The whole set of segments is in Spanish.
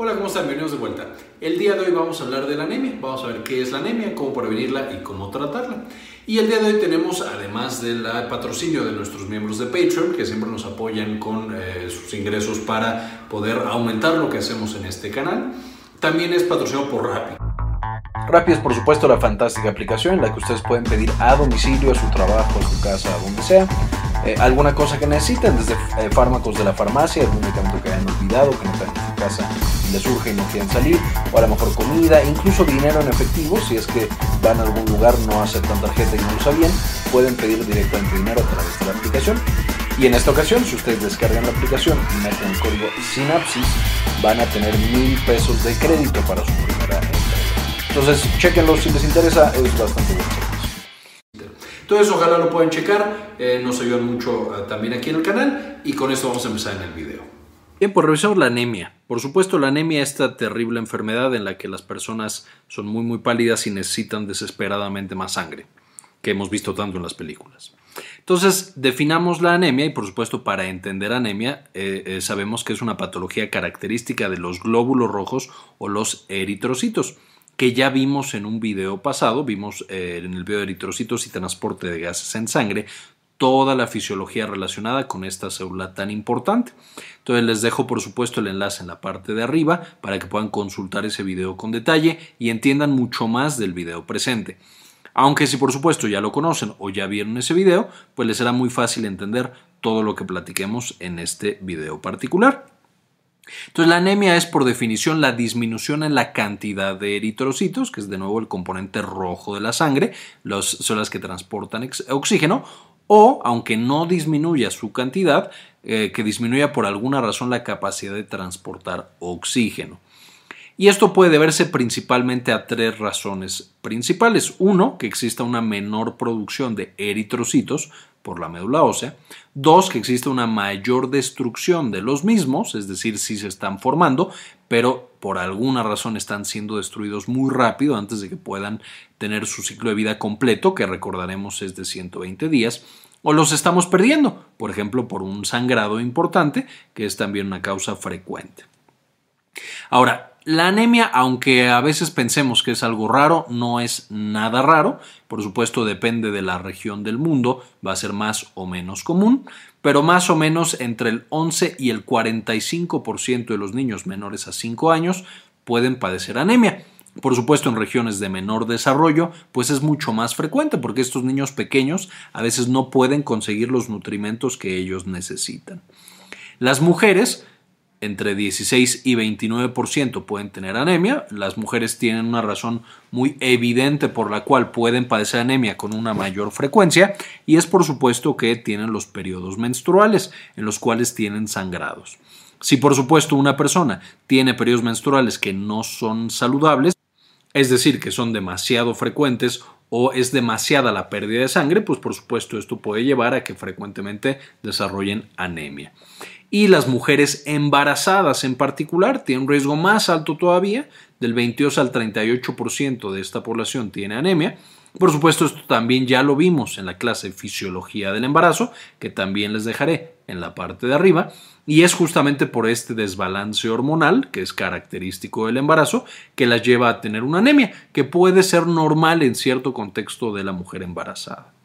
Hola, ¿cómo están? Bienvenidos de vuelta. El día de hoy vamos a hablar de la anemia. Vamos a ver qué es la anemia, cómo prevenirla y cómo tratarla. Y el día de hoy tenemos, además del patrocinio de nuestros miembros de Patreon, que siempre nos apoyan con eh, sus ingresos para poder aumentar lo que hacemos en este canal, también es patrocinado por Rappi. Rappi es por supuesto la fantástica aplicación en la que ustedes pueden pedir a domicilio, a su trabajo, a su casa, a donde sea, eh, alguna cosa que necesiten, desde eh, fármacos de la farmacia, algún medicamento que hayan olvidado, que no tengan en su casa y les surge y no quieren salir, o a lo mejor comida, incluso dinero en efectivo, si es que van a algún lugar, no aceptan tarjeta y no lo sabían, pueden pedir directamente dinero a través de la aplicación. Y en esta ocasión, si ustedes descargan la aplicación y meten el código Synapsis, van a tener mil pesos de crédito para su primera entrega. Entonces, chequenlo si les interesa, es bastante bueno. Entonces, ojalá lo puedan checar, eh, nos ayudan mucho eh, también aquí en el canal y con esto vamos a empezar en el video. Bien, pues revisamos la anemia. Por supuesto, la anemia es esta terrible enfermedad en la que las personas son muy muy pálidas y necesitan desesperadamente más sangre, que hemos visto tanto en las películas. Entonces, definamos la anemia y por supuesto para entender anemia eh, sabemos que es una patología característica de los glóbulos rojos o los eritrocitos que ya vimos en un video pasado, vimos eh, en el video de eritrocitos y transporte de gases en sangre, toda la fisiología relacionada con esta célula tan importante. Entonces les dejo por supuesto el enlace en la parte de arriba para que puedan consultar ese video con detalle y entiendan mucho más del video presente. Aunque si por supuesto ya lo conocen o ya vieron ese video, pues les será muy fácil entender todo lo que platiquemos en este video particular. Entonces la anemia es por definición la disminución en la cantidad de eritrocitos, que es de nuevo el componente rojo de la sangre, los, son que transportan oxígeno, o aunque no disminuya su cantidad, eh, que disminuya por alguna razón la capacidad de transportar oxígeno. Y esto puede deberse principalmente a tres razones principales. Uno, que exista una menor producción de eritrocitos, por la médula ósea. Dos, que existe una mayor destrucción de los mismos, es decir, si se están formando, pero por alguna razón están siendo destruidos muy rápido antes de que puedan tener su ciclo de vida completo, que recordaremos es de 120 días, o los estamos perdiendo, por ejemplo, por un sangrado importante, que es también una causa frecuente. Ahora, la anemia, aunque a veces pensemos que es algo raro, no es nada raro. Por supuesto, depende de la región del mundo, va a ser más o menos común, pero más o menos entre el 11 y el 45% de los niños menores a 5 años pueden padecer anemia. Por supuesto, en regiones de menor desarrollo, pues es mucho más frecuente porque estos niños pequeños a veces no pueden conseguir los nutrimentos que ellos necesitan. Las mujeres entre 16 y 29% pueden tener anemia. Las mujeres tienen una razón muy evidente por la cual pueden padecer anemia con una mayor frecuencia y es por supuesto que tienen los periodos menstruales en los cuales tienen sangrados. Si por supuesto una persona tiene periodos menstruales que no son saludables, es decir, que son demasiado frecuentes o es demasiada la pérdida de sangre, pues por supuesto esto puede llevar a que frecuentemente desarrollen anemia y las mujeres embarazadas en particular tienen un riesgo más alto todavía, del 22 al 38% de esta población tiene anemia. Por supuesto, esto también ya lo vimos en la clase Fisiología del Embarazo, que también les dejaré en la parte de arriba, y es justamente por este desbalance hormonal, que es característico del embarazo, que las lleva a tener una anemia, que puede ser normal en cierto contexto de la mujer embarazada.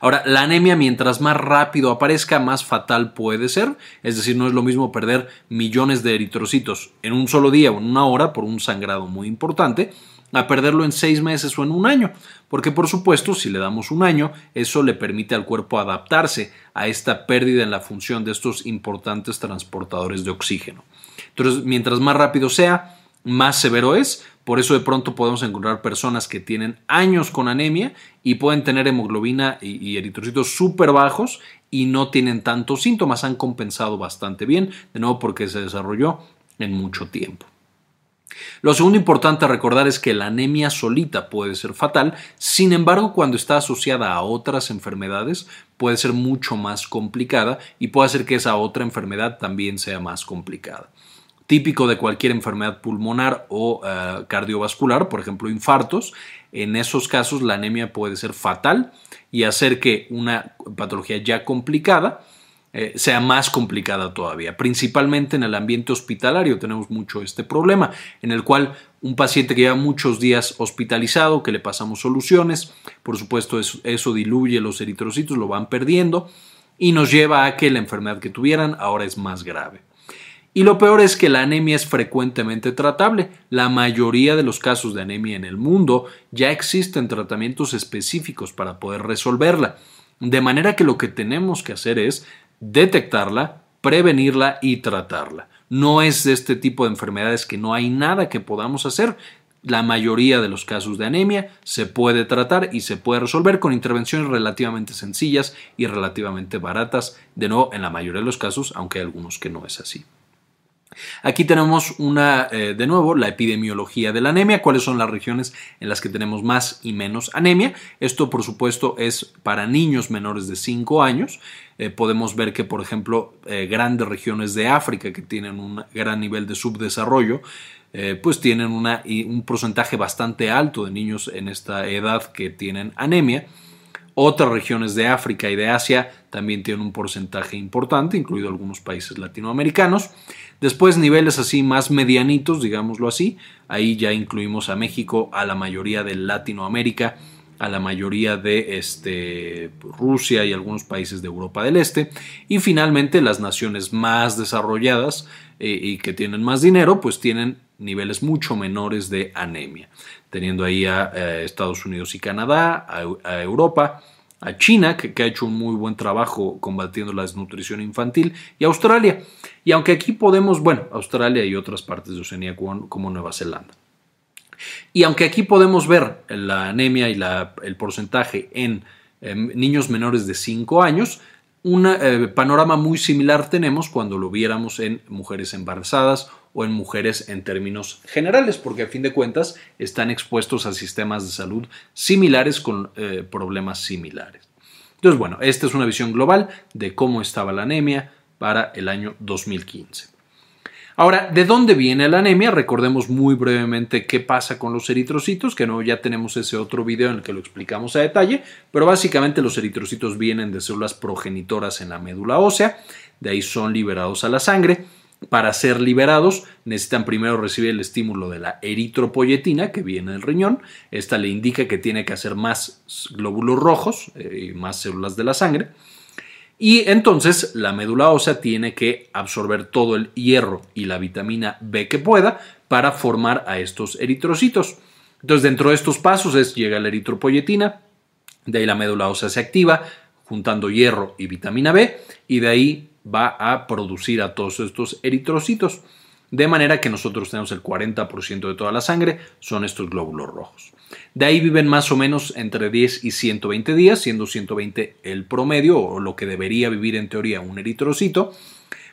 Ahora, la anemia mientras más rápido aparezca, más fatal puede ser, es decir, no es lo mismo perder millones de eritrocitos en un solo día o en una hora por un sangrado muy importante, a perderlo en seis meses o en un año, porque por supuesto si le damos un año, eso le permite al cuerpo adaptarse a esta pérdida en la función de estos importantes transportadores de oxígeno. Entonces, mientras más rápido sea, más severo es, por eso de pronto podemos encontrar personas que tienen años con anemia y pueden tener hemoglobina y, eritrocitos súper bajos y no tienen tantos síntomas, han compensado bastante bien, de nuevo porque se desarrolló en mucho tiempo. Lo segundo importante a recordar es que la anemia solita puede ser fatal, sin embargo cuando está asociada a otras enfermedades puede ser mucho más complicada y puede hacer que esa otra enfermedad también sea más complicada típico de cualquier enfermedad pulmonar o eh, cardiovascular, por ejemplo infartos. En esos casos la anemia puede ser fatal y hacer que una patología ya complicada eh, sea más complicada todavía. Principalmente en el ambiente hospitalario tenemos mucho este problema, en el cual un paciente que lleva muchos días hospitalizado, que le pasamos soluciones, por supuesto eso, eso diluye los eritrocitos, lo van perdiendo y nos lleva a que la enfermedad que tuvieran ahora es más grave. Y lo peor es que la anemia es frecuentemente tratable. La mayoría de los casos de anemia en el mundo ya existen tratamientos específicos para poder resolverla. De manera que lo que tenemos que hacer es detectarla, prevenirla y tratarla. No es de este tipo de enfermedades que no hay nada que podamos hacer. La mayoría de los casos de anemia se puede tratar y se puede resolver con intervenciones relativamente sencillas y relativamente baratas, de nuevo en la mayoría de los casos, aunque hay algunos que no es así. Aquí tenemos una, eh, de nuevo, la epidemiología de la anemia, cuáles son las regiones en las que tenemos más y menos anemia. Esto, por supuesto, es para niños menores de 5 años. Eh, podemos ver que, por ejemplo, eh, grandes regiones de África que tienen un gran nivel de subdesarrollo, pues tienen un porcentaje bastante alto de niños en esta edad que tienen anemia. Otras regiones de África y de Asia también tienen un porcentaje importante, incluido algunos países latinoamericanos. Después niveles así más medianitos, digámoslo así, ahí ya incluimos a México, a la mayoría de Latinoamérica, a la mayoría de este, Rusia y algunos países de Europa del Este. Y finalmente las naciones más desarrolladas eh, y que tienen más dinero, pues tienen niveles mucho menores de anemia, teniendo ahí a, eh, Estados Unidos y Canadá, a Europa, a China, que, ha hecho un muy buen trabajo combatiendo la desnutrición infantil, y Australia. Y aunque aquí podemos, bueno, Australia y otras partes de Oceanía como, Nueva Zelanda. Y aunque aquí podemos ver la anemia y el porcentaje en niños menores de 5 años, un eh, panorama muy similar tenemos cuando lo viéramos en mujeres embarazadas o en mujeres en términos generales, porque a fin de cuentas están expuestos a sistemas de salud similares con eh, problemas similares. Entonces, bueno, esta es una visión global de cómo estaba la anemia para el año 2015. Ahora, ¿de dónde viene la anemia? Recordemos muy brevemente qué pasa con los eritrocitos, que no ya tenemos ese otro video en el que lo explicamos a detalle, pero básicamente los eritrocitos vienen de células progenitoras en la médula ósea, de ahí son liberados a la sangre para ser liberados necesitan primero recibir el estímulo de la eritropoyetina que viene del riñón. Esta le indica que tiene que hacer más glóbulos rojos eh, y más células de la sangre. Y entonces la médula ósea tiene que absorber todo el hierro y la vitamina B que pueda para formar a estos eritrocitos. Entonces dentro de estos pasos es, llega la eritropoyetina, de ahí la médula ósea se activa juntando hierro y vitamina B y de ahí va a producir a todos estos eritrocitos. De manera que nosotros tenemos el 40% de toda la sangre, son estos glóbulos rojos. De ahí viven más o menos entre 10 y 120 días, siendo 120 el promedio o lo que debería vivir en teoría un eritrocito,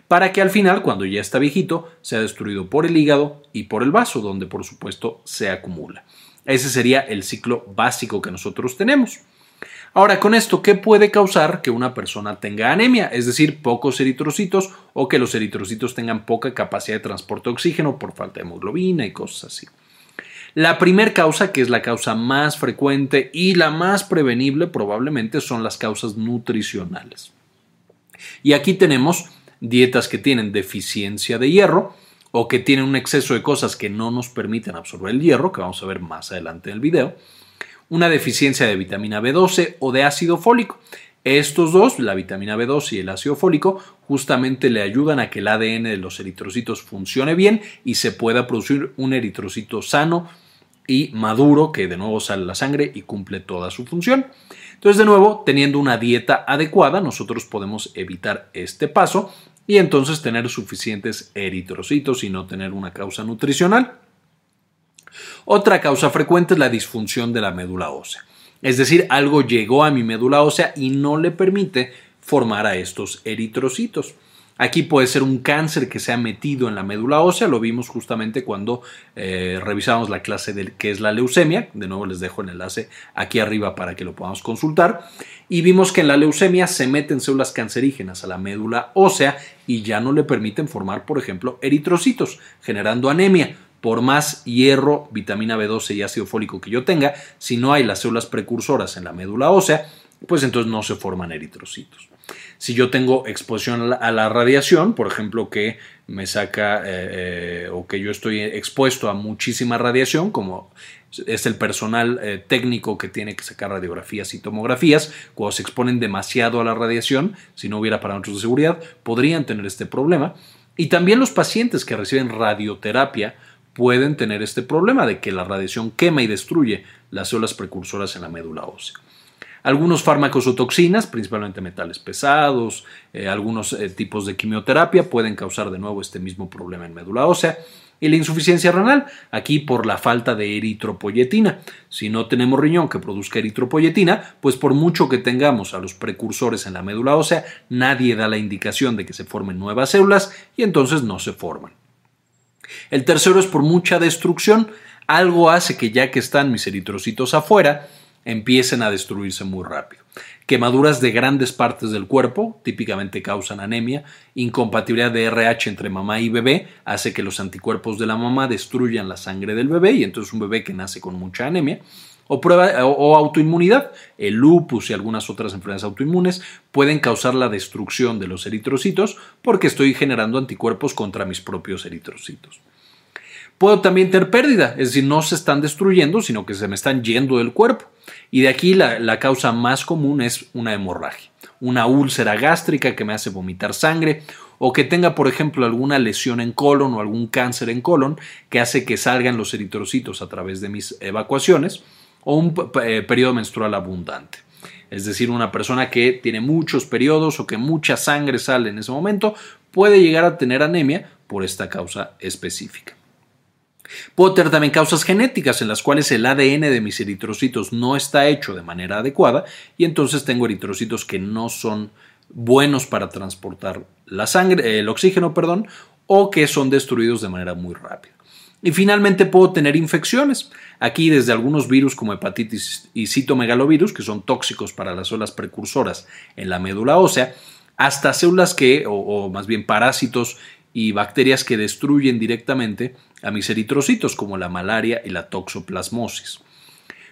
para que al final, cuando ya está viejito, sea destruido por el hígado y por el vaso, donde por supuesto se acumula. Ese sería el ciclo básico que nosotros tenemos. Ahora, con esto, ¿qué puede causar que una persona tenga anemia? Es decir, pocos eritrocitos o que los eritrocitos tengan poca capacidad de transporte de oxígeno por falta de hemoglobina y cosas así. La primera causa, que es la causa más frecuente y la más prevenible probablemente, son las causas nutricionales. Y aquí tenemos dietas que tienen deficiencia de hierro o que tienen un exceso de cosas que no nos permiten absorber el hierro, que vamos a ver más adelante en el video una deficiencia de vitamina B12 o de ácido fólico. Estos dos, la vitamina B12 y el ácido fólico, justamente le ayudan a que el ADN de los eritrocitos funcione bien y se pueda producir un eritrocito sano y maduro que de nuevo sale la sangre y cumple toda su función. Entonces, de nuevo, teniendo una dieta adecuada, nosotros podemos evitar este paso y entonces tener suficientes eritrocitos y no tener una causa nutricional. Otra causa frecuente es la disfunción de la médula ósea. Es decir, algo llegó a mi médula ósea y no le permite formar a estos eritrocitos. Aquí puede ser un cáncer que se ha metido en la médula ósea, lo vimos justamente cuando eh, revisamos la clase de que es la leucemia, de nuevo les dejo el enlace aquí arriba para que lo podamos consultar, y vimos que en la leucemia se meten células cancerígenas a la médula ósea y ya no le permiten formar, por ejemplo, eritrocitos, generando anemia. Por más hierro, vitamina B12 y ácido fólico que yo tenga, si no hay las células precursoras en la médula ósea, pues entonces no se forman eritrocitos. Si yo tengo exposición a la, radiación, por ejemplo, que me saca eh, eh, o que yo estoy expuesto a muchísima radiación, como es el personal eh, técnico que tiene que sacar radiografías y tomografías, cuando se exponen demasiado a la radiación, si no hubiera parámetros de seguridad, podrían tener este problema. Y también los pacientes que reciben radioterapia pueden tener este problema de que la radiación quema y destruye las células precursoras en la médula ósea. Algunos fármacos o toxinas, principalmente metales pesados, eh, algunos eh, tipos de quimioterapia pueden causar de nuevo este mismo problema en médula ósea. Y la insuficiencia renal, aquí por la falta de eritropoyetina. Si no tenemos riñón que produzca eritropoyetina, pues por mucho que tengamos a los precursores en la médula ósea, nadie da la indicación de que se formen nuevas células y entonces no se forman. El tercero es por mucha destrucción. Algo hace que ya que están mis eritrocitos afuera, empiecen a destruirse muy rápido. Quemaduras de grandes partes del cuerpo típicamente causan anemia. Incompatibilidad de RH entre mamá y bebé hace que los anticuerpos de la mamá destruyan la sangre del bebé y entonces un bebé que nace con mucha anemia. O, prueba, o, autoinmunidad. El lupus y algunas otras enfermedades autoinmunes pueden causar la destrucción de los eritrocitos porque estoy generando anticuerpos contra mis propios eritrocitos. Puedo también tener pérdida, es decir, no se están destruyendo, sino que se me están yendo del cuerpo. Y de aquí la, causa más común es una hemorragia, una úlcera gástrica que me hace vomitar sangre o que tenga, por ejemplo, alguna lesión en colon o algún cáncer en colon que hace que salgan los eritrocitos a través de mis evacuaciones o un eh, periodo menstrual abundante. Es decir, una persona que tiene muchos periodos o que mucha sangre sale en ese momento puede llegar a tener anemia por esta causa específica. Puedo tener también causas genéticas en las cuales el ADN de mis eritrocitos no está hecho de manera adecuada y entonces tengo eritrocitos que no son buenos para transportar la sangre, el oxígeno, perdón, o que son destruidos de manera muy rápida. Y finalmente puedo tener infecciones. Aquí desde algunos virus como hepatitis y citomegalovirus, que son tóxicos para las células precursoras en la médula ósea, hasta células que, o, o más bien parásitos y bacterias que destruyen directamente a mis eritrocitos, como la malaria y la toxoplasmosis.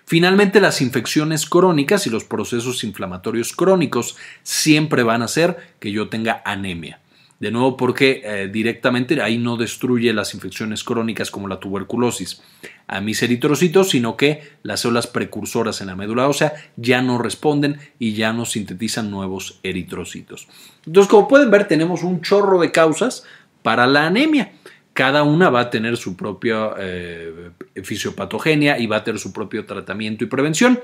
Finalmente, las infecciones crónicas y los procesos inflamatorios crónicos siempre van a hacer que yo tenga anemia. De nuevo, porque eh, directamente ahí no destruye las infecciones crónicas como la tuberculosis a mis eritrocitos, sino que las células precursoras en la médula ósea ya no responden y ya no sintetizan nuevos eritrocitos. Entonces, como pueden ver, tenemos un chorro de causas para la anemia. Cada una va a tener su propia eh, fisiopatogenia y va a tener su propio tratamiento y prevención.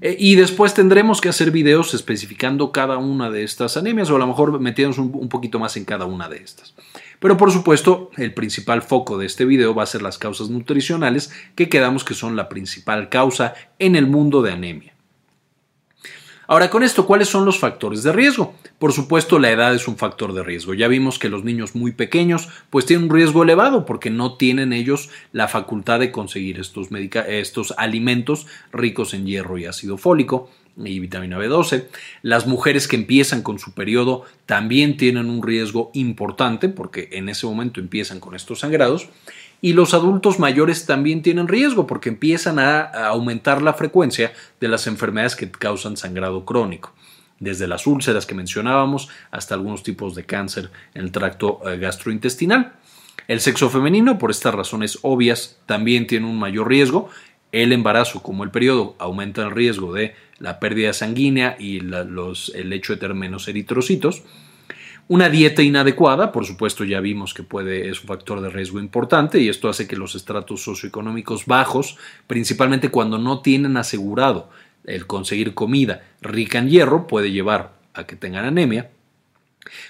Eh, y después tendremos que hacer videos especificando cada una de estas anemias o a lo mejor metiéndonos un, poquito más en cada una de estas. Pero por supuesto, el principal foco de este video va a ser las causas nutricionales que quedamos que son la principal causa en el mundo de anemia. Ahora, con esto, ¿cuáles son los factores de riesgo? Por supuesto, la edad es un factor de riesgo. Ya vimos que los niños muy pequeños pues tienen un riesgo elevado porque no tienen ellos la facultad de conseguir estos, estos alimentos ricos en hierro y ácido fólico y vitamina B12. Las mujeres que empiezan con su periodo también tienen un riesgo importante porque en ese momento empiezan con estos sangrados. Y los adultos mayores también tienen riesgo porque empiezan a, aumentar la frecuencia de las enfermedades que causan sangrado crónico desde las úlceras que mencionábamos hasta algunos tipos de cáncer en el tracto eh, gastrointestinal. El sexo femenino, por estas razones obvias, también tiene un mayor riesgo. El embarazo, como el periodo, aumenta el riesgo de la pérdida sanguínea y el hecho de tener menos eritrocitos. Una dieta inadecuada, por supuesto, ya vimos que puede, es un factor de riesgo importante y esto hace que los estratos socioeconómicos bajos, principalmente cuando no tienen asegurado el conseguir comida rica en hierro, puede llevar a que tengan anemia.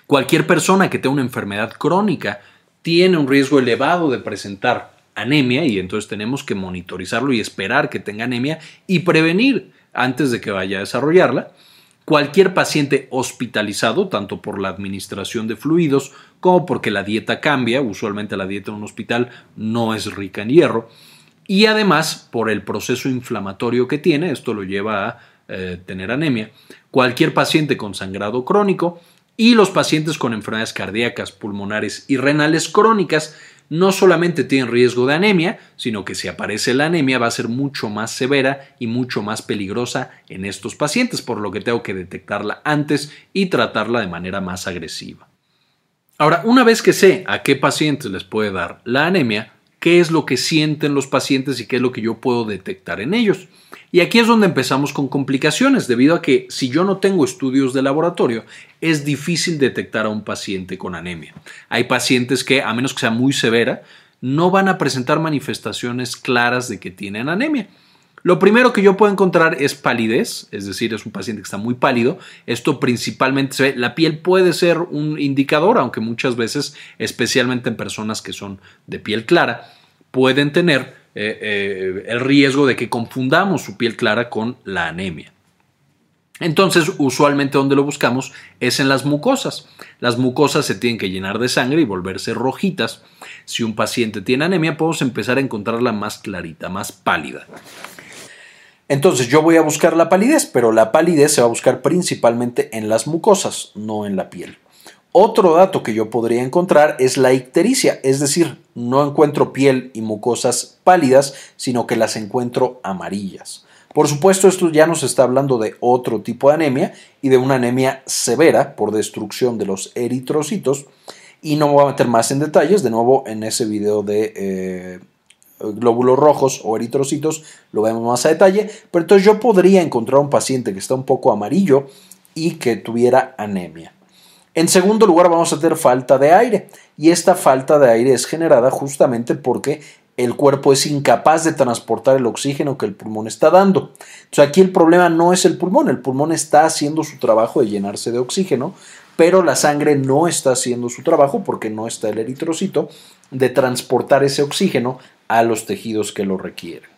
Cualquier persona que tenga una enfermedad crónica tiene un riesgo elevado de presentar anemia y entonces tenemos que monitorizarlo y esperar que tenga anemia y prevenir antes de que vaya a desarrollarla. Cualquier paciente hospitalizado, tanto por la administración de fluidos como porque la dieta cambia, usualmente la dieta en un hospital no es rica en hierro, y además por el proceso inflamatorio que tiene, esto lo lleva a eh, tener anemia, cualquier paciente con sangrado crónico y los pacientes con enfermedades cardíacas, pulmonares y renales crónicas no solamente tienen riesgo de anemia, sino que si aparece la anemia va a ser mucho más severa y mucho más peligrosa en estos pacientes, por lo que tengo que detectarla antes y tratarla de manera más agresiva. Ahora, una vez que sé a qué pacientes les puede dar la anemia, qué es lo que sienten los pacientes y qué es lo que yo puedo detectar en ellos. Y aquí es donde empezamos con complicaciones, debido a que si yo no tengo estudios de laboratorio, es difícil detectar a un paciente con anemia. Hay pacientes que, a menos que sea muy severa, no van a presentar manifestaciones claras de que tienen anemia. Lo primero que yo puedo encontrar es palidez, es decir, es un paciente que está muy pálido. Esto principalmente se ve, la piel puede ser un indicador, aunque muchas veces, especialmente en personas que son de piel clara, pueden tener eh, eh, el riesgo de que confundamos su piel clara con la anemia. Entonces, usualmente donde lo buscamos es en las mucosas. Las mucosas se tienen que llenar de sangre y volverse rojitas. Si un paciente tiene anemia, podemos empezar a encontrarla más clarita, más pálida. Entonces yo voy a buscar la palidez, pero la palidez se va a buscar principalmente en las mucosas, no en la piel. Otro dato que yo podría encontrar es la ictericia, es decir, no encuentro piel y mucosas pálidas, sino que las encuentro amarillas. Por supuesto, esto ya nos está hablando de otro tipo de anemia y de una anemia severa por destrucción de los eritrocitos. Y no me voy a meter más en detalles, de nuevo en ese video de eh, glóbulos rojos o eritrocitos, lo vemos más a detalle, pero entonces yo podría encontrar un paciente que está un poco amarillo y que tuviera anemia. En segundo lugar, vamos a tener falta de aire y esta falta de aire es generada justamente porque el cuerpo es incapaz de transportar el oxígeno que el pulmón está dando. Entonces aquí el problema no es el pulmón, el pulmón está haciendo su trabajo de llenarse de oxígeno, pero la sangre no está haciendo su trabajo porque no está el eritrocito de transportar ese oxígeno a los tejidos que lo requieren.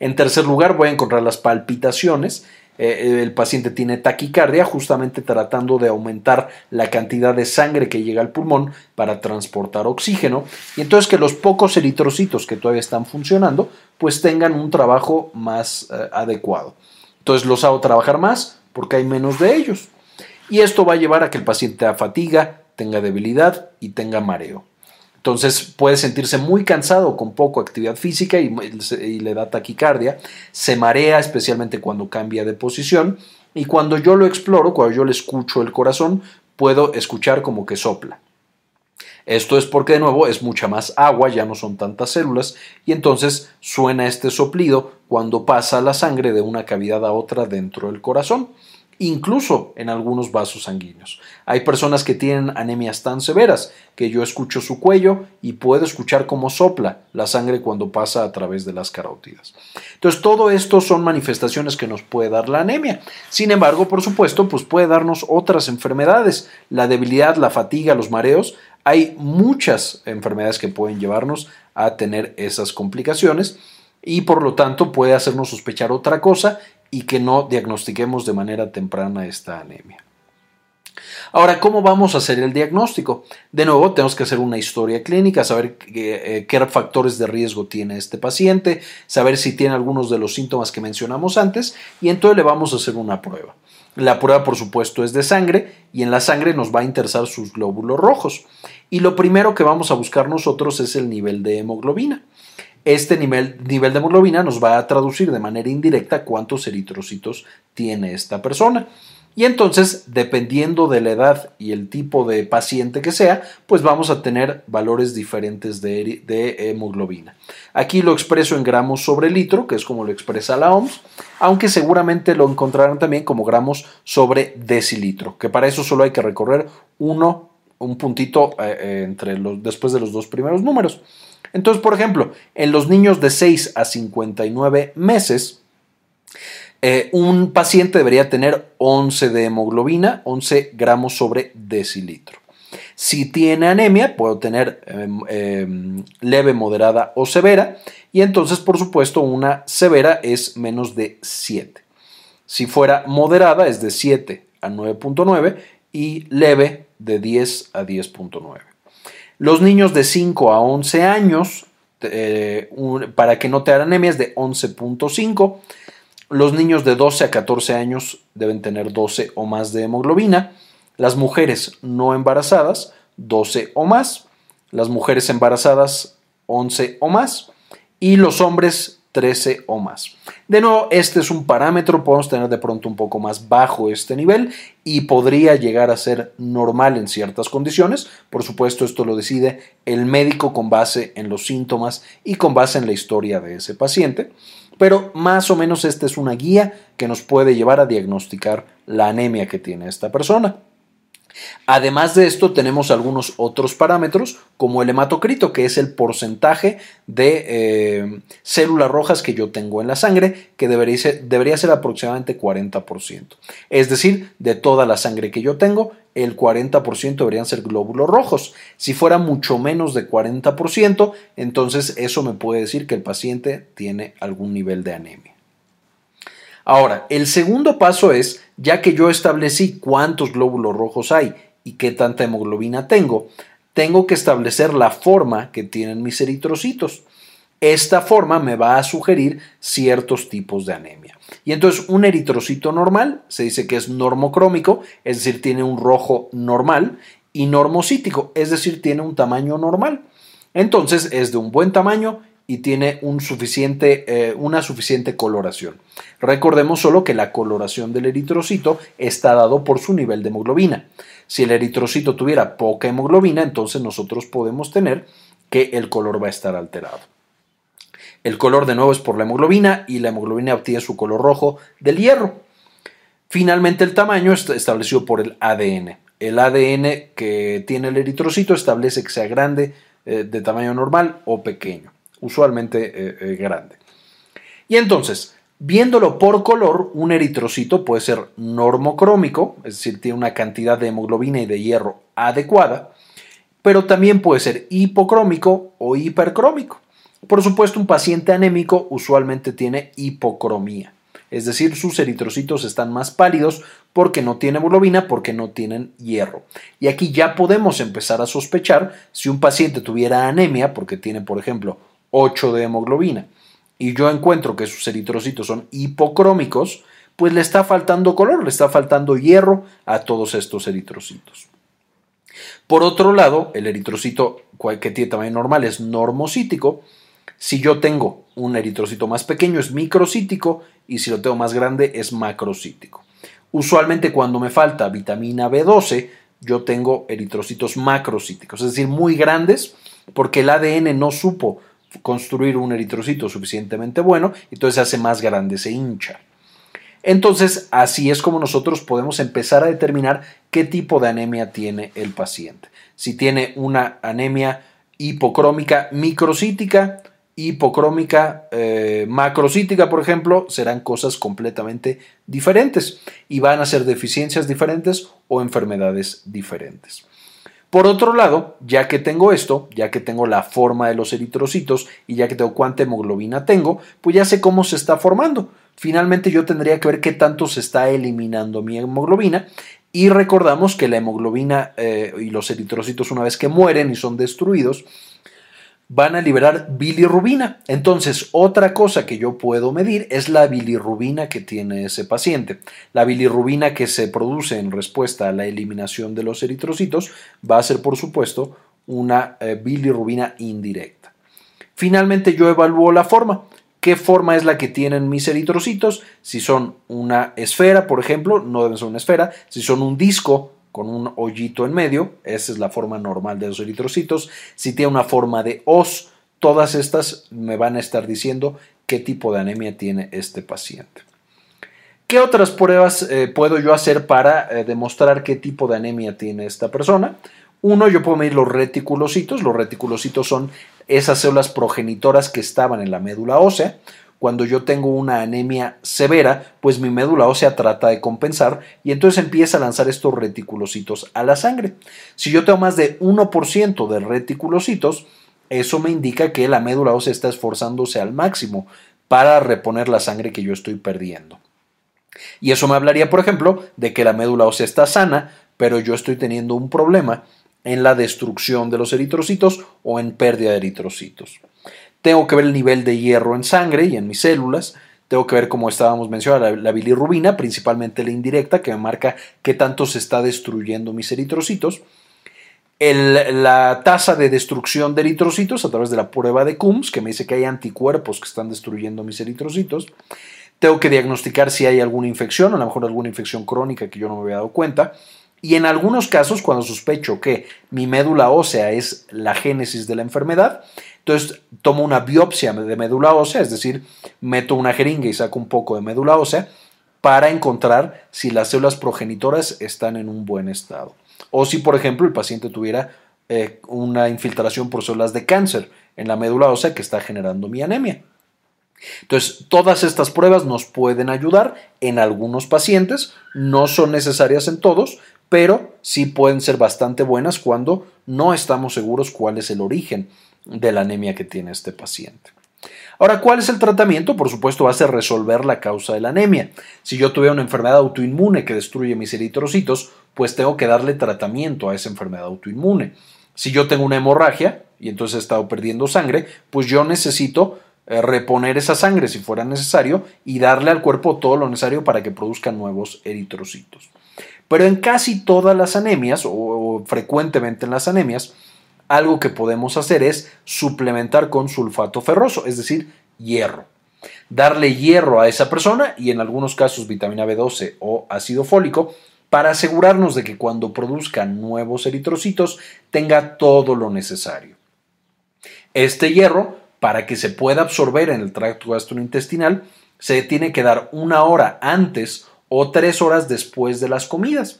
En tercer lugar, voy a encontrar las palpitaciones. Eh, el paciente tiene taquicardia justamente tratando de aumentar la cantidad de sangre que llega al pulmón para transportar oxígeno y entonces que los pocos eritrocitos que todavía están funcionando pues tengan un trabajo más eh, adecuado. Entonces los hago trabajar más porque hay menos de ellos. Y esto va a llevar a que el paciente tenga fatiga, tenga debilidad y tenga mareo. Entonces puede sentirse muy cansado con poco actividad física y, le da taquicardia, se marea especialmente cuando cambia de posición. Y cuando yo lo exploro, cuando yo le escucho el corazón, puedo escuchar como que sopla. Esto es porque de nuevo es mucha más agua, ya no son tantas células y entonces suena este soplido cuando pasa la sangre de una cavidad a otra dentro del corazón incluso en algunos vasos sanguíneos. Hay personas que tienen anemias tan severas que yo escucho su cuello y puedo escuchar cómo sopla la sangre cuando pasa a través de las carótidas. Entonces, todo esto son manifestaciones que nos puede dar la anemia. Sin embargo, por supuesto, pues puede darnos otras enfermedades, la debilidad, la fatiga, los mareos. Hay muchas enfermedades que pueden llevarnos a tener esas complicaciones y por lo tanto puede hacernos sospechar otra cosa y que no diagnostiquemos de manera temprana esta anemia. Ahora, ¿cómo vamos a hacer el diagnóstico? De nuevo, tenemos que hacer una historia clínica, saber qué, eh, factores de riesgo tiene este paciente, saber si tiene algunos de los síntomas que mencionamos antes y entonces le vamos a hacer una prueba. La prueba, por supuesto, es de sangre y en la sangre nos va a interesar sus glóbulos rojos. Y lo primero que vamos a buscar nosotros es el nivel de hemoglobina. Este nivel, nivel de hemoglobina nos va a traducir de manera indirecta cuántos eritrocitos tiene esta persona. Y entonces, dependiendo de la edad y el tipo de paciente que sea, pues vamos a tener valores diferentes de, hemoglobina. Aquí lo expreso en gramos sobre litro, que es como lo expresa la OMS, aunque seguramente lo encontrarán también como gramos sobre decilitro, que para eso solo hay que recorrer uno, un puntito eh, eh, entre los, después de los dos primeros números. Entonces, por ejemplo, en los niños de 6 a 59 meses, eh, un paciente debería tener 11 de hemoglobina, 11 gramos sobre decilitro. Si tiene anemia, puede tener em, em, leve, moderada o severa, y entonces, por supuesto, una severa es menos de 7. Si fuera moderada, es de 7 a 9.9 y leve de 10 a 10.9. Los niños de 5 a 11 años, eh, para que no te hagan anemia, es de 11.5. Los niños de 12 a 14 años deben tener 12 o más de hemoglobina. Las mujeres no embarazadas, 12 o más. las mujeres embarazadas 11 o más y los hombres 13 o más. De nuevo, este es un parámetro, podemos tener de pronto un poco más bajo este nivel y podría llegar a ser normal en ciertas condiciones. Por supuesto, esto lo decide el médico con base en los síntomas y con base en la historia de ese paciente. Pero más o menos esta es una guía que nos puede llevar a diagnosticar la anemia que tiene esta persona. Además de esto, tenemos algunos otros parámetros, como el hematocrito, que es el porcentaje de eh, células rojas que yo tengo en la sangre, que debería ser, debería ser aproximadamente 40%. Es decir, de toda la sangre que yo tengo, el 40% deberían ser glóbulos rojos. Si fuera mucho menos de 40%, entonces eso me puede decir que el paciente tiene algún nivel de anemia. Ahora, el segundo paso es, ya que yo establecí cuántos glóbulos rojos hay y qué tanta hemoglobina tengo, tengo que establecer la forma que tienen mis eritrocitos. Esta forma me va a sugerir ciertos tipos de anemia. Y entonces un eritrocito normal se dice que es normocrómico, es decir, tiene un rojo normal, y normocítico, es decir, tiene un tamaño normal. Entonces es de un buen tamaño y tiene eh, una suficiente coloración. Recordemos solo que la coloración del eritrocito está dado por su nivel de hemoglobina. Si el eritrocito tuviera poca hemoglobina, entonces nosotros podemos tener que el color va a estar alterado. El color de nuevo es por la hemoglobina y la hemoglobina obtiene su color rojo del hierro. Finalmente el tamaño está establecido por el ADN. El ADN que tiene el eritrocito establece que sea grande, eh, de tamaño normal o pequeño usualmente eh, eh, grande. Y entonces, viéndolo por color, un eritrocito puede ser normocrómico, es decir, tiene una cantidad de hemoglobina y de hierro adecuada, pero también puede ser hipocrómico o hipercrómico. Por supuesto, un paciente anémico usualmente tiene hipocromía, es decir, sus eritrocitos están más pálidos porque no tienen hemoglobina, porque no tienen hierro. Y aquí ya podemos empezar a sospechar si un paciente tuviera anemia, porque tiene, por ejemplo, 8 de hemoglobina y yo encuentro que sus eritrocitos son hipocrómicos, pues le está faltando color, le está faltando hierro a todos estos eritrocitos. Por otro lado, el eritrocito que tiene tamaño normal es normocítico. Si yo tengo un eritrocito más pequeño es microcítico y si lo tengo más grande es macrocítico. Usualmente cuando me falta vitamina B12, yo tengo eritrocitos macrocíticos, es decir, muy grandes porque el ADN no supo construir un eritrocito suficientemente bueno, entonces se hace más grande, se hincha. Entonces, así es como nosotros podemos empezar a determinar qué tipo de anemia tiene el paciente. Si tiene una anemia hipocrómica microcítica, hipocrómica eh, macrocítica, por ejemplo, serán cosas completamente diferentes y van a ser deficiencias diferentes o enfermedades diferentes. Por otro lado, ya que tengo esto, ya que tengo la forma de los eritrocitos y ya que tengo cuánta hemoglobina tengo, pues ya sé cómo se está formando. Finalmente yo tendría que ver qué tanto se está eliminando mi hemoglobina y recordamos que la hemoglobina eh, y los eritrocitos una vez que mueren y son destruidos, van a liberar bilirrubina. Entonces, otra cosa que yo puedo medir es la bilirrubina que tiene ese paciente. La bilirrubina que se produce en respuesta a la eliminación de los eritrocitos va a ser, por supuesto, una eh, bilirrubina indirecta. Finalmente, yo evalúo la forma. ¿Qué forma es la que tienen mis eritrocitos? Si son una esfera, por ejemplo, no deben ser una esfera. Si son un disco, con un hoyito en medio, esa es la forma normal de los eritrocitos. Si tiene una forma de os, todas estas me van a estar diciendo qué tipo de anemia tiene este paciente. ¿Qué otras pruebas eh, puedo yo hacer para eh, demostrar qué tipo de anemia tiene esta persona? Uno, yo puedo medir los reticulocitos. Los reticulocitos son esas células progenitoras que estaban en la médula ósea cuando yo tengo una anemia severa, pues mi médula ósea trata de compensar y entonces empieza a lanzar estos reticulocitos a la sangre. Si yo tengo más de 1% de reticulocitos, eso me indica que la médula ósea está esforzándose al máximo para reponer la sangre que yo estoy perdiendo. Y eso me hablaría, por ejemplo, de que la médula ósea está sana, pero yo estoy teniendo un problema en la destrucción de los eritrocitos o en pérdida de eritrocitos. Tengo que ver el nivel de hierro en sangre y en mis células. Tengo que ver, como estábamos mencionando, la, bilirrubina, principalmente la indirecta, que me marca qué tanto se está destruyendo mis eritrocitos. la tasa de destrucción de eritrocitos a través de la prueba de Coombs, que me dice que hay anticuerpos que están destruyendo mis eritrocitos. Tengo que diagnosticar si hay alguna infección, a lo mejor alguna infección crónica que yo no me había dado cuenta. Y en algunos casos, cuando sospecho que mi médula ósea es la génesis de la enfermedad, entonces tomo una biopsia de médula ósea, es decir, meto una jeringa y saco un poco de médula ósea para encontrar si las células progenitoras están en un buen estado. O si, por ejemplo, el paciente tuviera eh, una infiltración por células de cáncer en la médula ósea que está generando mi anemia. Entonces, todas estas pruebas nos pueden ayudar en algunos pacientes, no son necesarias en todos, pero sí pueden ser bastante buenas cuando no estamos seguros cuál es el origen de la anemia que tiene este paciente. Ahora, ¿cuál es el tratamiento? Por supuesto, va a ser resolver la causa de la anemia. Si yo tuviera una enfermedad autoinmune que destruye mis eritrocitos, pues tengo que darle tratamiento a esa enfermedad autoinmune. Si yo tengo una hemorragia y entonces he estado perdiendo sangre, pues yo necesito eh, reponer esa sangre si fuera necesario y darle al cuerpo todo lo necesario para que produzca nuevos eritrocitos. Pero en casi todas las anemias, o, frecuentemente en las anemias, algo que podemos hacer es suplementar con sulfato ferroso, es decir, hierro. Darle hierro a esa persona y en algunos casos vitamina B12 o ácido fólico para asegurarnos de que cuando produzca nuevos eritrocitos tenga todo lo necesario. Este hierro, para que se pueda absorber en el tracto gastrointestinal, se tiene que dar una hora antes o tres horas después de las comidas.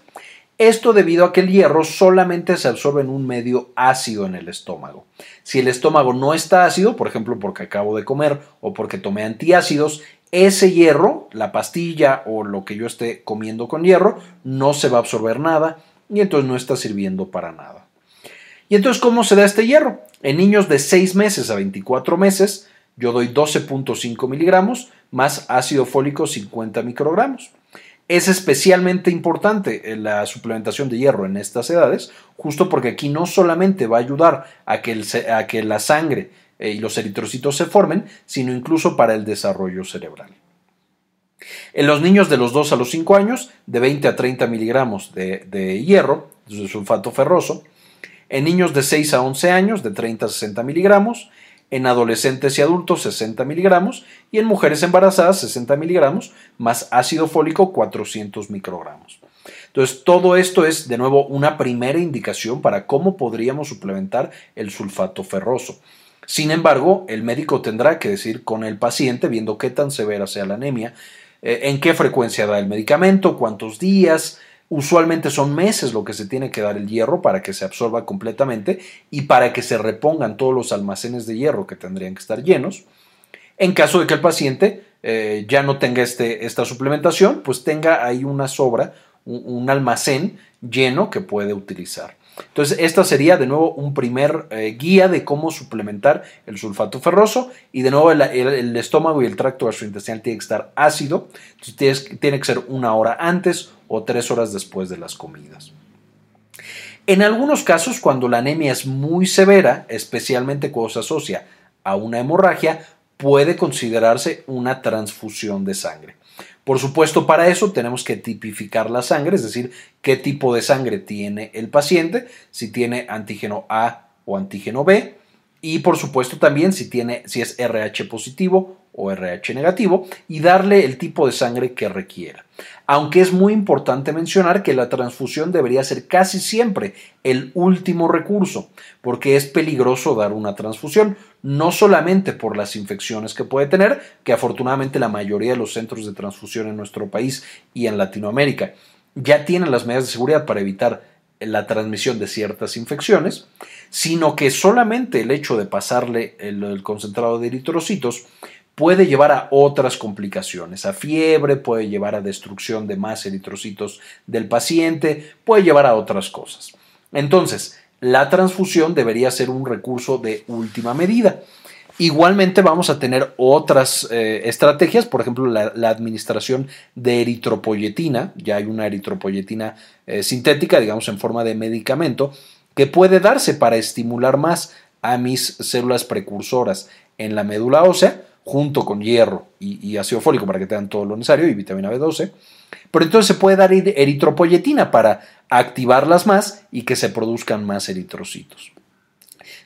Esto debido a que el hierro solamente se absorbe en un medio ácido en el estómago. Si el estómago no está ácido, por ejemplo porque acabo de comer o porque tomé antiácidos, ese hierro, la pastilla o lo que yo esté comiendo con hierro, no se va a absorber nada y entonces no está sirviendo para nada. ¿Y entonces cómo se da este hierro? En niños de 6 meses a 24 meses, yo doy 12.5 miligramos más ácido fólico 50 microgramos. Es especialmente importante la suplementación de hierro en estas edades, justo porque aquí no solamente va a ayudar a que, a que la sangre eh, y los eritrocitos se formen, sino incluso para el desarrollo cerebral. En los niños de los 2 a los 5 años, de 20 a 30 miligramos de, de hierro, de sulfato ferroso. En niños de 6 a 11 años, de 30 a 60 miligramos en adolescentes y adultos 60 miligramos y en mujeres embarazadas 60 miligramos más ácido fólico 400 microgramos. Entonces, todo esto es de nuevo una primera indicación para cómo podríamos suplementar el sulfato ferroso. Sin embargo, el médico tendrá que decir con el paciente, viendo qué tan severa sea la anemia, eh, en qué frecuencia da el medicamento, cuántos días, Usualmente son meses lo que se tiene que dar el hierro para que se absorba completamente y para que se repongan todos los almacenes de hierro que tendrían que estar llenos. En caso de que el paciente eh, ya no tenga este, esta suplementación, pues tenga ahí una sobra, un almacén lleno que puede utilizar. Entonces, esta sería de nuevo un primer eh, guía de cómo suplementar el sulfato ferroso y de nuevo el, estómago y el tracto gastrointestinal tiene que estar ácido, entonces tiene que ser una hora antes o tres horas después de las comidas. En algunos casos, cuando la anemia es muy severa, especialmente cuando se asocia a una hemorragia, puede considerarse una transfusión de sangre. Por supuesto, para eso tenemos que tipificar la sangre, es decir, qué tipo de sangre tiene el paciente, si tiene antígeno A o antígeno B, y por supuesto también si tiene si es RH positivo o RH negativo y darle el tipo de sangre que requiera. Aunque es muy importante mencionar que la transfusión debería ser casi siempre el último recurso, porque es peligroso dar una transfusión, no solamente por las infecciones que puede tener, que afortunadamente la mayoría de los centros de transfusión en nuestro país y en Latinoamérica ya tienen las medidas de seguridad para evitar la transmisión de ciertas infecciones, sino que solamente el hecho de pasarle el, concentrado de eritrocitos puede llevar a otras complicaciones, a fiebre, puede llevar a destrucción de más eritrocitos del paciente, puede llevar a otras cosas. Entonces, la transfusión debería ser un recurso de última medida. Igualmente vamos a tener otras eh, estrategias, por ejemplo la, administración de eritropoyetina, ya hay una eritropoyetina eh, sintética, digamos en forma de medicamento, que puede darse para estimular más a mis células precursoras en la médula ósea, junto con hierro y, ácido fólico para que tengan todo lo necesario y vitamina B12, Pero entonces se puede dar eritropoyetina para activarlas más y que se produzcan más eritrocitos.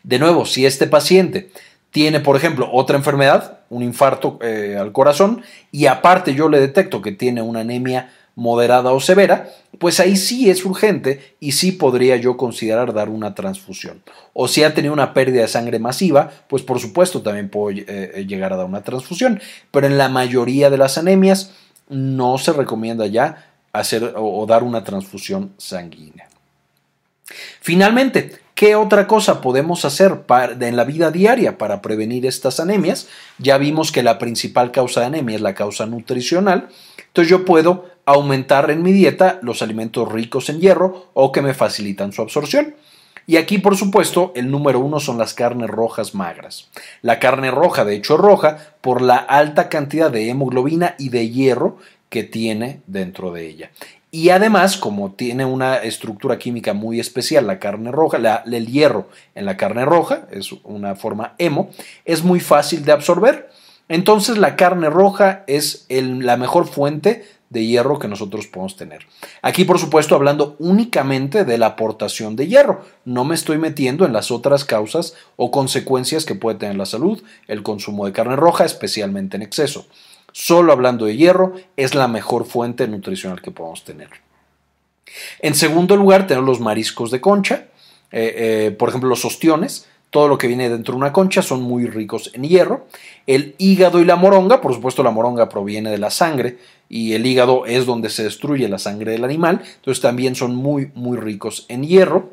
De nuevo, si este paciente tiene, por ejemplo, otra enfermedad, un infarto eh, al corazón, y aparte yo le detecto que tiene una anemia moderada o severa, pues ahí sí es urgente y sí podría yo considerar dar una transfusión. O si ha tenido una pérdida de sangre masiva, pues por supuesto también puedo eh, eh, llegar a dar una transfusión. Pero en la mayoría de las anemias no se recomienda ya hacer o dar una transfusión sanguínea. Finalmente, ¿Qué otra cosa podemos hacer en la vida diaria para prevenir estas anemias? Ya vimos que la principal causa de anemia es la causa nutricional. Entonces yo puedo aumentar en mi dieta los alimentos ricos en hierro o que me facilitan su absorción. Y aquí, por supuesto, el número uno son las carnes rojas magras. La carne roja, de hecho, es roja por la alta cantidad de hemoglobina y de hierro que tiene dentro de ella. Y además, como tiene una estructura química muy especial, la carne roja, el hierro en la carne roja, es una forma hemo, es muy fácil de absorber. Entonces la carne roja es la mejor fuente de hierro que nosotros podemos tener. Aquí, por supuesto, hablando únicamente de la aportación de hierro. No me estoy metiendo en las otras causas o consecuencias que puede tener la salud el consumo de carne roja, especialmente en exceso solo hablando de hierro, es la mejor fuente nutricional que podemos tener. En segundo lugar, tenemos los mariscos de concha, eh, eh, por ejemplo, los ostiones. Todo lo que viene dentro de una concha son muy ricos en hierro. El hígado y la moronga, por supuesto la moronga proviene de la sangre y el hígado es donde se destruye la sangre del animal, entonces también son muy muy ricos en hierro.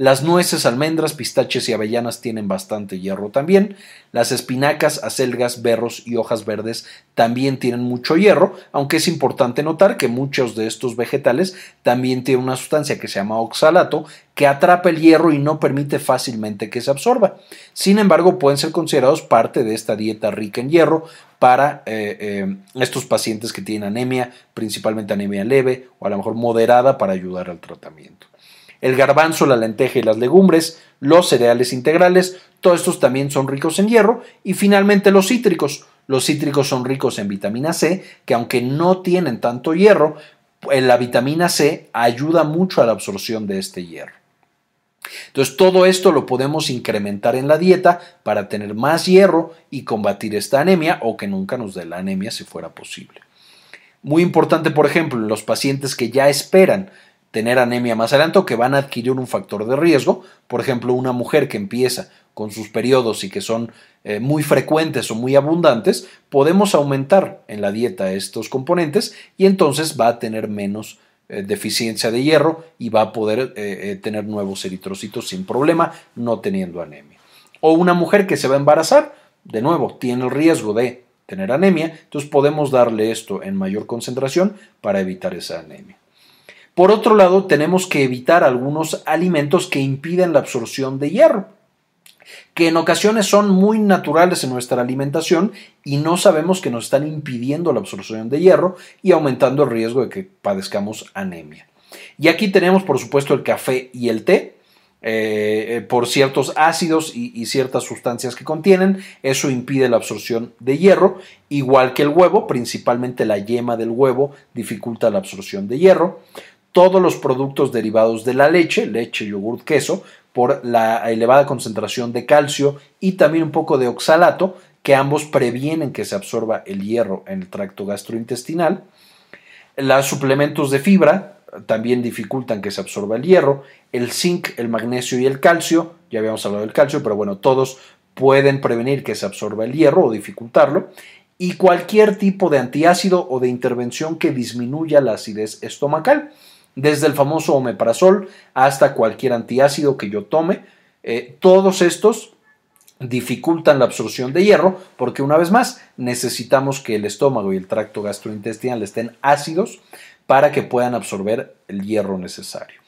Las nueces, almendras, pistaches y avellanas tienen bastante hierro también. Las espinacas, acelgas, berros y hojas verdes también tienen mucho hierro, aunque es importante notar que muchos de estos vegetales también tienen una sustancia que se llama oxalato que atrapa el hierro y no permite fácilmente que se absorba. Sin embargo, pueden ser considerados parte de esta dieta rica en hierro para eh, eh, estos pacientes que tienen anemia, principalmente anemia leve o a lo mejor moderada para ayudar al tratamiento el garbanzo, la lenteja y las legumbres, los cereales integrales, todos estos también son ricos en hierro, y finalmente los cítricos. Los cítricos son ricos en vitamina C, que aunque no tienen tanto hierro, la vitamina C ayuda mucho a la absorción de este hierro. Entonces todo esto lo podemos incrementar en la dieta para tener más hierro y combatir esta anemia o que nunca nos dé la anemia si fuera posible. Muy importante, por ejemplo, en los pacientes que ya esperan tener anemia más adelante o que van a adquirir un factor de riesgo. Por ejemplo, una mujer que empieza con sus periodos y que son eh, muy frecuentes o muy abundantes, podemos aumentar en la dieta estos componentes y entonces va a tener menos eh, deficiencia de hierro y va a poder eh, tener nuevos eritrocitos sin problema, no teniendo anemia. O una mujer que se va a embarazar, de nuevo, tiene el riesgo de tener anemia, entonces podemos darle esto en mayor concentración para evitar esa anemia. Por otro lado, tenemos que evitar algunos alimentos que impiden la absorción de hierro, que en ocasiones son muy naturales en nuestra alimentación y no sabemos que nos están impidiendo la absorción de hierro y aumentando el riesgo de que padezcamos anemia. Y aquí tenemos, por supuesto, el café y el té. Eh, eh, por ciertos ácidos y, y, ciertas sustancias que contienen, eso impide la absorción de hierro, igual que el huevo, principalmente la yema del huevo dificulta la absorción de hierro todos los productos derivados de la leche, leche, yogur, queso, por la elevada concentración de calcio y también un poco de oxalato, que ambos previenen que se absorba el hierro en el tracto gastrointestinal. Los suplementos de fibra también dificultan que se absorba el hierro. El zinc, el magnesio y el calcio, ya habíamos hablado del calcio, pero bueno, todos pueden prevenir que se absorba el hierro o dificultarlo. Y cualquier tipo de antiácido o de intervención que disminuya la acidez estomacal desde el famoso omeprazol hasta cualquier antiácido que yo tome. Eh, todos estos dificultan la absorción de hierro porque una vez más necesitamos que el estómago y el tracto gastrointestinal estén ácidos para que puedan absorber el hierro necesario.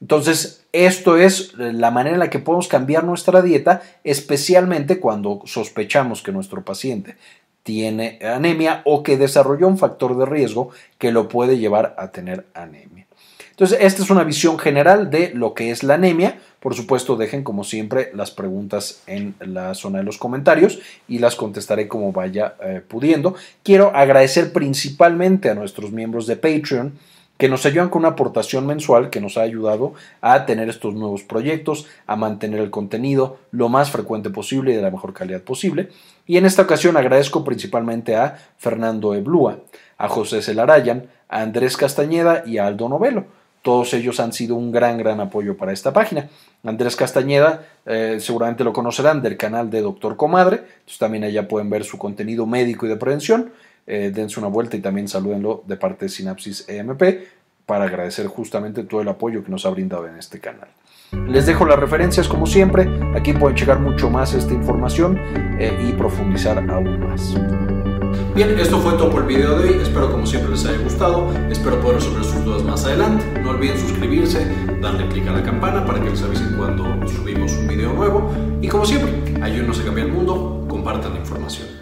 Entonces, esto es la manera en la que podemos cambiar nuestra dieta, especialmente cuando sospechamos que nuestro paciente tiene anemia o que desarrolló un factor de riesgo que lo puede llevar a tener anemia. Entonces, esta es una visión general de lo que es la anemia. Por supuesto, dejen como siempre las preguntas en la zona de los comentarios y las contestaré como vaya eh, pudiendo. Quiero agradecer principalmente a nuestros miembros de Patreon que nos ayudan con una aportación mensual que nos ha ayudado a tener estos nuevos proyectos, a mantener el contenido lo más frecuente posible y de la mejor calidad posible. Y en esta ocasión agradezco principalmente a Fernando Eblúa, a José Celarayan, a Andrés Castañeda y a Aldo Novelo. Todos ellos han sido un gran, gran apoyo para esta página. Andrés Castañeda, eh, seguramente lo conocerán del canal de Doctor Comadre, entonces también allá pueden ver su contenido médico y de prevención. Eh, dense una vuelta y también salúdenlo de parte de Sinapsis EMP para agradecer justamente todo el apoyo que nos ha brindado en este canal. Les dejo las referencias como siempre, aquí pueden checar mucho más esta información eh, y profundizar aún más. Bien, esto fue todo por el video de hoy, espero como siempre les haya gustado, espero poder resolver sus dudas más adelante, no olviden suscribirse, darle clic a la campana para que les avisen cuando subimos un video nuevo. Y como siempre, ayúdenos a cambiar el mundo, compartan la información.